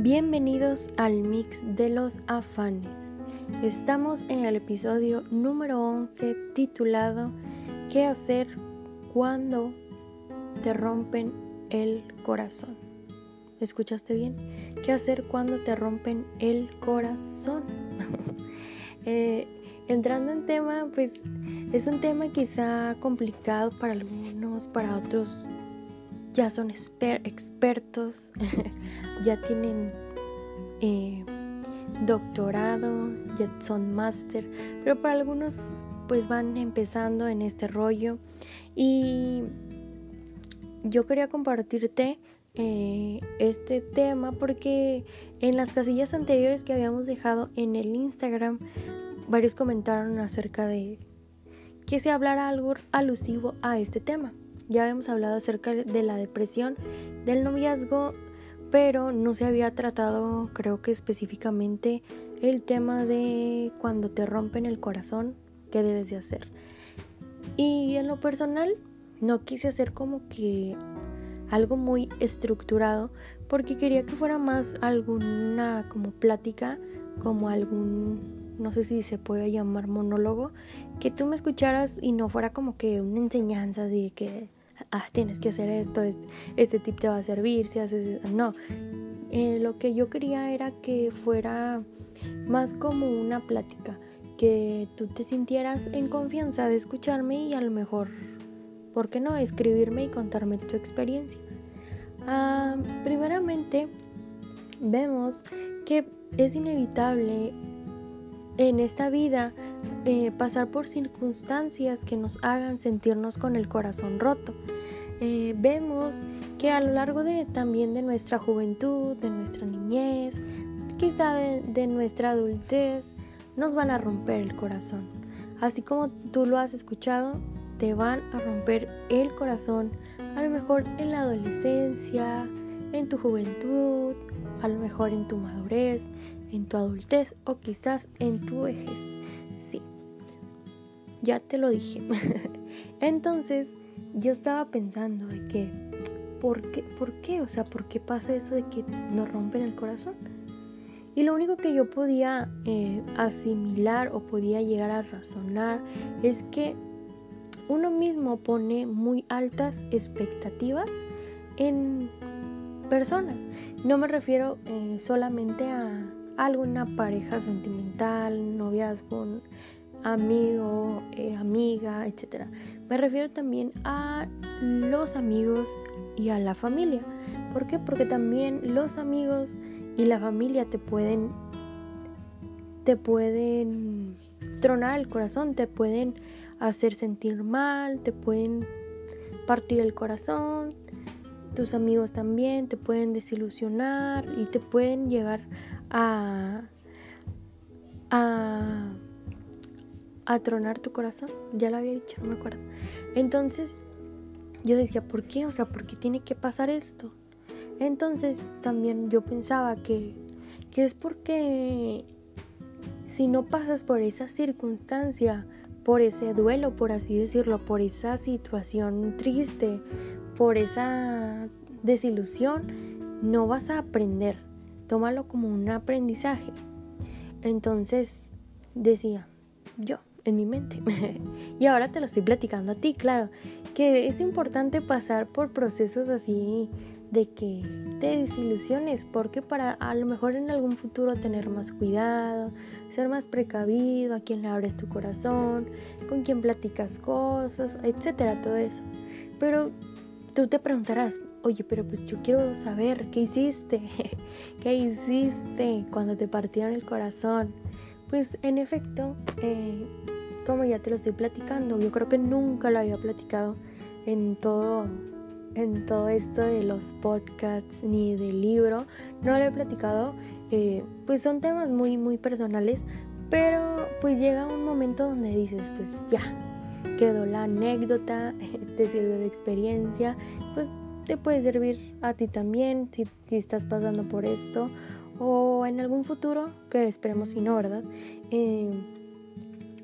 Bienvenidos al mix de los afanes. Estamos en el episodio número 11 titulado ¿Qué hacer cuando te rompen el corazón? ¿Escuchaste bien? ¿Qué hacer cuando te rompen el corazón? eh, entrando en tema, pues es un tema quizá complicado para algunos, para otros ya son expertos, ya tienen eh, doctorado, ya son máster, pero para algunos pues van empezando en este rollo y yo quería compartirte eh, este tema porque en las casillas anteriores que habíamos dejado en el Instagram varios comentaron acerca de que se hablara algo alusivo a este tema. Ya habíamos hablado acerca de la depresión, del noviazgo, pero no se había tratado, creo que específicamente, el tema de cuando te rompen el corazón, qué debes de hacer. Y en lo personal, no quise hacer como que algo muy estructurado, porque quería que fuera más alguna como plática, como algún, no sé si se puede llamar monólogo, que tú me escucharas y no fuera como que una enseñanza de que ah, tienes que hacer esto, este, tip te va a servir, si haces... No, eh, lo que yo quería era que fuera más como una plática, que tú te sintieras en confianza de escucharme y a lo mejor, ¿por qué no?, escribirme y contarme tu experiencia. Ah, primeramente, vemos que es inevitable en esta vida eh, pasar por circunstancias que nos hagan sentirnos con el corazón roto. Eh, vemos que a lo largo de también de nuestra juventud, de nuestra niñez, quizá de, nuestra adultez, nos van a romper el corazón. Así como tú lo has escuchado, te van a romper el corazón, a lo mejor en la adolescencia, en tu juventud, a lo mejor en tu madurez, en tu adultez o quizás en tu vejez. Sí, ya te lo dije. Entonces, yo estaba pensando de que, ¿por qué? ¿Por qué? O sea, ¿por qué pasa eso de que nos rompen el corazón? Y lo único que yo podía eh, asimilar o podía llegar a razonar es que uno mismo pone muy altas expectativas en personas. No me refiero eh, solamente a alguna pareja sentimental, noviazgo, amigo, eh, amiga, etc. Me refiero también a los amigos y a la familia. ¿Por qué? Porque también los amigos y la familia te pueden te pueden tronar el corazón, te pueden hacer sentir mal, te pueden partir el corazón. Tus amigos también te pueden desilusionar y te pueden llegar a a a tronar tu corazón. Ya lo había dicho, no me acuerdo. Entonces, yo decía, ¿por qué? O sea, ¿por qué tiene que pasar esto? Entonces, también yo pensaba que, que es porque si no pasas por esa circunstancia, por ese duelo, por así decirlo, por esa situación triste, por esa desilusión, no vas a aprender. Tómalo como un aprendizaje. Entonces, decía, yo, en mi mente. y ahora te lo estoy platicando a ti, claro, que es importante pasar por procesos así de que te desilusiones, porque para a lo mejor en algún futuro tener más cuidado, ser más precavido, a quién le abres tu corazón, con quién platicas cosas, etcétera, todo eso. Pero tú te preguntarás, oye, pero pues yo quiero saber qué hiciste, qué hiciste cuando te partieron el corazón. Pues en efecto, eh, como ya te lo estoy platicando, yo creo que nunca lo había platicado en todo, en todo esto de los podcasts ni del libro, no lo he platicado, eh, pues son temas muy, muy personales, pero pues llega un momento donde dices, pues ya, quedó la anécdota, te sirve de experiencia, pues te puede servir a ti también si, si estás pasando por esto o en algún futuro, que esperemos si no, ¿verdad? Eh,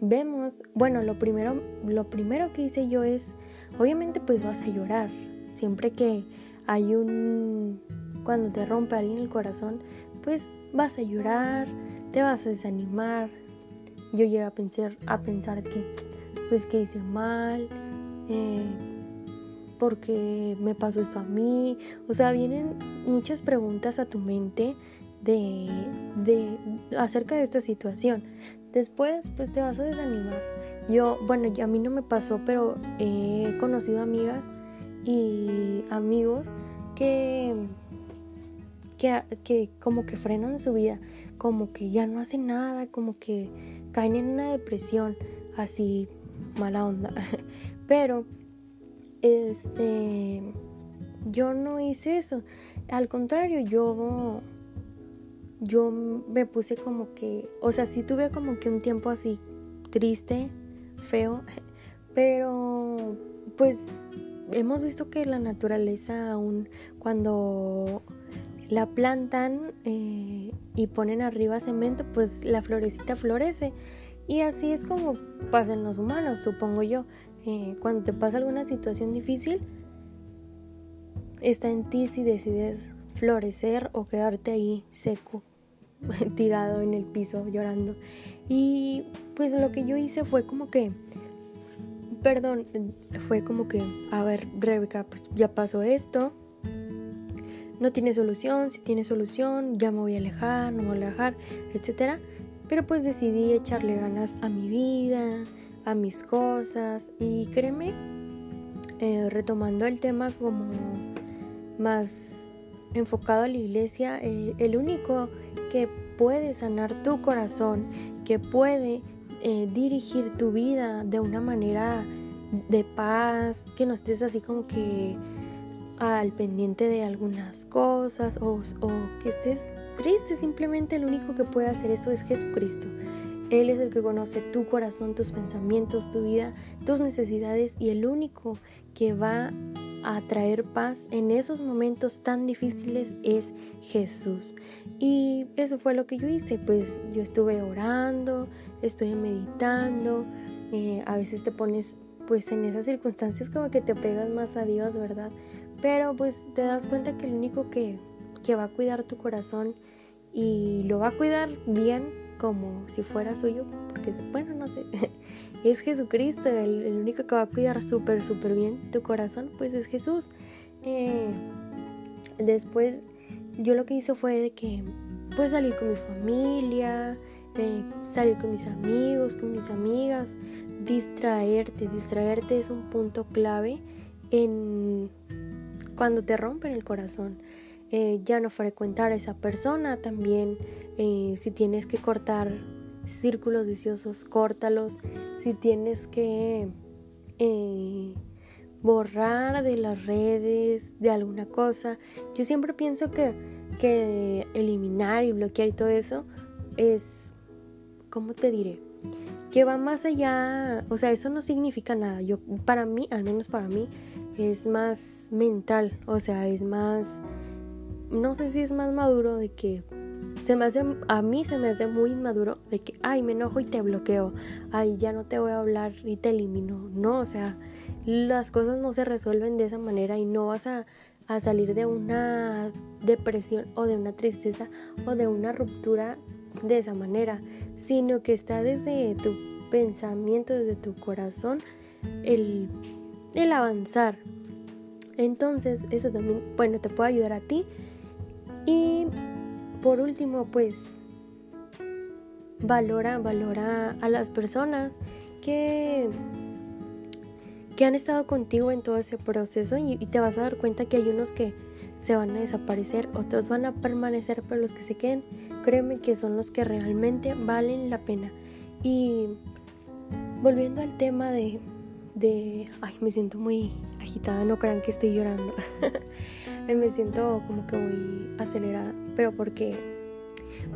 vemos, bueno, lo primero, lo primero que hice yo es, obviamente pues vas a llorar, siempre que hay un, cuando te rompe alguien el corazón, pues vas a llorar, te vas a desanimar. Yo llegué a pensar, a pensar que, pues que hice mal, eh, porque me pasó esto a mí. O sea, vienen muchas preguntas a tu mente de, de acerca de esta situación. Después, pues te vas a desanimar. Yo, bueno, a mí no me pasó, pero he conocido amigas y amigos que, que, que como que frenan su vida, como que ya no hacen nada, como que caen en una depresión, así mala onda. Pero, este, yo no hice eso. Al contrario, yo, yo me puse como que, o sea, sí tuve como que un tiempo así triste, feo, pero pues hemos visto que la naturaleza aún cuando la plantan eh, y ponen arriba cemento, pues la florecita florece. Y así es como pasan los humanos, supongo yo. Eh, cuando te pasa alguna situación difícil, está en ti si decides florecer o quedarte ahí seco, tirado en el piso llorando. Y pues lo que yo hice fue como que perdón, fue como que, a ver, Rebeca, pues ya pasó esto, no tiene solución, si tiene solución, ya me voy a alejar, no me voy a alejar, etc. Pero pues decidí echarle ganas a mi vida, a mis cosas y créeme, eh, retomando el tema como más enfocado a la iglesia, eh, el único que puede sanar tu corazón, que puede eh, dirigir tu vida de una manera de paz, que no estés así como que al pendiente de algunas cosas o, o, que estés triste, simplemente el único que puede hacer eso es Jesucristo. Él es el que conoce tu corazón, tus pensamientos, tu vida, tus necesidades y el único que va a traer paz en esos momentos tan difíciles es Jesús. Y eso fue lo que yo hice, pues yo estuve orando, estoy meditando, eh, a veces te pones pues en esas circunstancias como que te pegas más a Dios, ¿verdad? Pero pues te das cuenta que el único que, que va a cuidar tu corazón y lo va a cuidar bien como si fuera suyo, porque bueno, no sé, es Jesucristo, el, único que va a cuidar súper, súper bien tu corazón, pues es Jesús. Eh, después yo lo que hice fue de que pues salir con mi familia, eh, salir con mis amigos, con mis amigas, distraerte, distraerte es un punto clave en cuando te rompen el corazón. Eh, ya no frecuentar a esa persona también, si tienes que cortar círculos viciosos, córtalos. Si tienes que eh, borrar de las redes, de alguna cosa. Yo siempre pienso que, que eliminar y bloquear y todo eso es, ¿cómo te diré? Que va más allá, o sea, eso no significa nada. Yo, para mí, al menos para mí, es más mental, o sea, es más, no sé si es más maduro de que se me hace, a mí se me hace muy inmaduro de que, ay, me enojo y te bloqueo, ay, ya no te voy a hablar y te elimino. No, o sea, las cosas no se resuelven de esa manera y no vas a, a salir de una depresión o de una tristeza o de una ruptura de esa manera, sino que está desde tu pensamiento, desde tu corazón, el, el avanzar. Entonces, eso también, bueno, te puede ayudar a ti. Y por último, pues valora, valora a las personas que, que han estado contigo en todo ese proceso y, te vas a dar cuenta que hay unos que se van a desaparecer, otros van a permanecer, pero los que se queden, créeme que son los que realmente valen la pena. Y volviendo al tema de, de ay, me siento muy agitada, no crean que estoy llorando. me siento como que muy acelerada, pero porque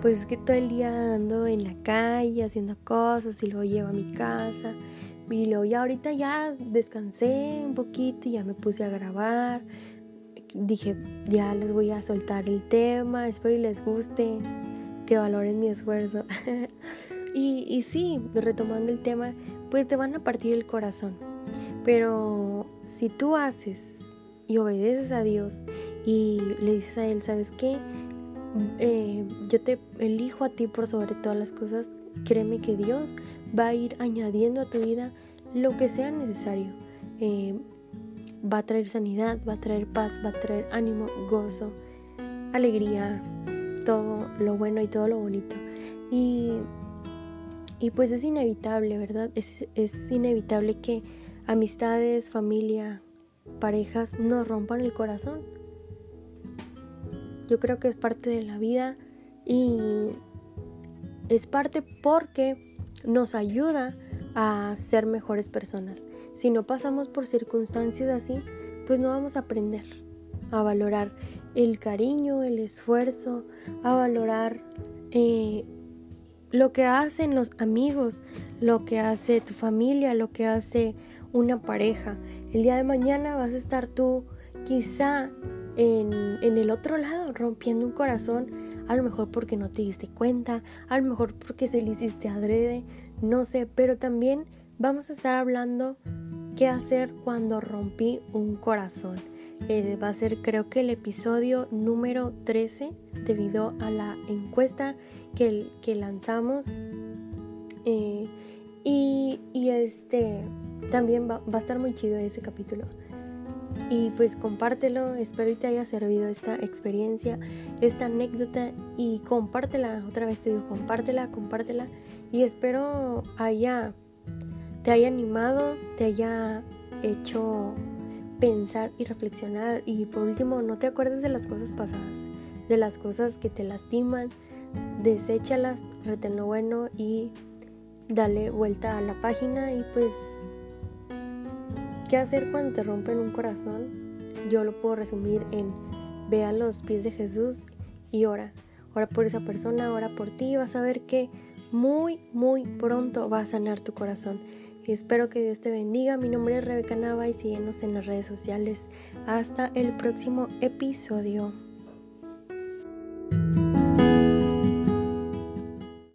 pues es que todo el día ando en la calle haciendo cosas y luego llego a mi casa y luego ya ahorita ya descansé un poquito y ya me puse a grabar. Dije, ya les voy a soltar el tema, espero y les guste, que valoren mi esfuerzo. y, y sí, retomando el tema, pues te van a partir el corazón. Pero si tú haces y obedeces a Dios y le dices a Él, ¿sabes qué? Eh, yo te elijo a ti por sobre todas las cosas, créeme que Dios va a ir añadiendo a tu vida lo que sea necesario. Eh, va a traer sanidad, va a traer paz, va a traer ánimo, gozo, alegría, todo lo bueno y todo lo bonito. Y, y pues es inevitable, ¿verdad? Es, es inevitable que amistades, familia, parejas nos rompan el corazón. Yo creo que es parte de la vida y es parte porque nos ayuda a ser mejores personas. Si no pasamos por circunstancias así, pues no vamos a aprender a valorar el cariño, el esfuerzo, a valorar eh, lo que hacen los amigos, lo que hace tu familia, lo que hace una pareja. El día de mañana vas a estar tú quizá en, en, el otro lado rompiendo un corazón, a lo mejor porque no te diste cuenta, a lo mejor porque se le hiciste adrede, no sé, pero también vamos a estar hablando qué hacer cuando rompí un corazón. Eh, va a ser creo que el episodio número 13 debido a la encuesta que, que lanzamos. Eh, y, y, este también va, va, a estar muy chido ese capítulo. Y pues compártelo, espero que te haya servido esta experiencia, esta anécdota y compártela, otra vez te digo, compártela, compártela y espero haya, te haya animado, te haya hecho pensar y reflexionar y por último no te acuerdes de las cosas pasadas, de las cosas que te lastiman, deséchalas, reten lo bueno y dale vuelta a la página y pues ¿qué hacer cuando te rompen un corazón? Yo lo puedo resumir en ve a los pies de Jesús y ora. Ora por esa persona, ora por ti, vas a ver que muy, muy pronto va a sanar tu corazón. Espero que Dios te bendiga. Mi nombre es Rebeca Nava y síguenos en las redes sociales. Hasta el próximo episodio.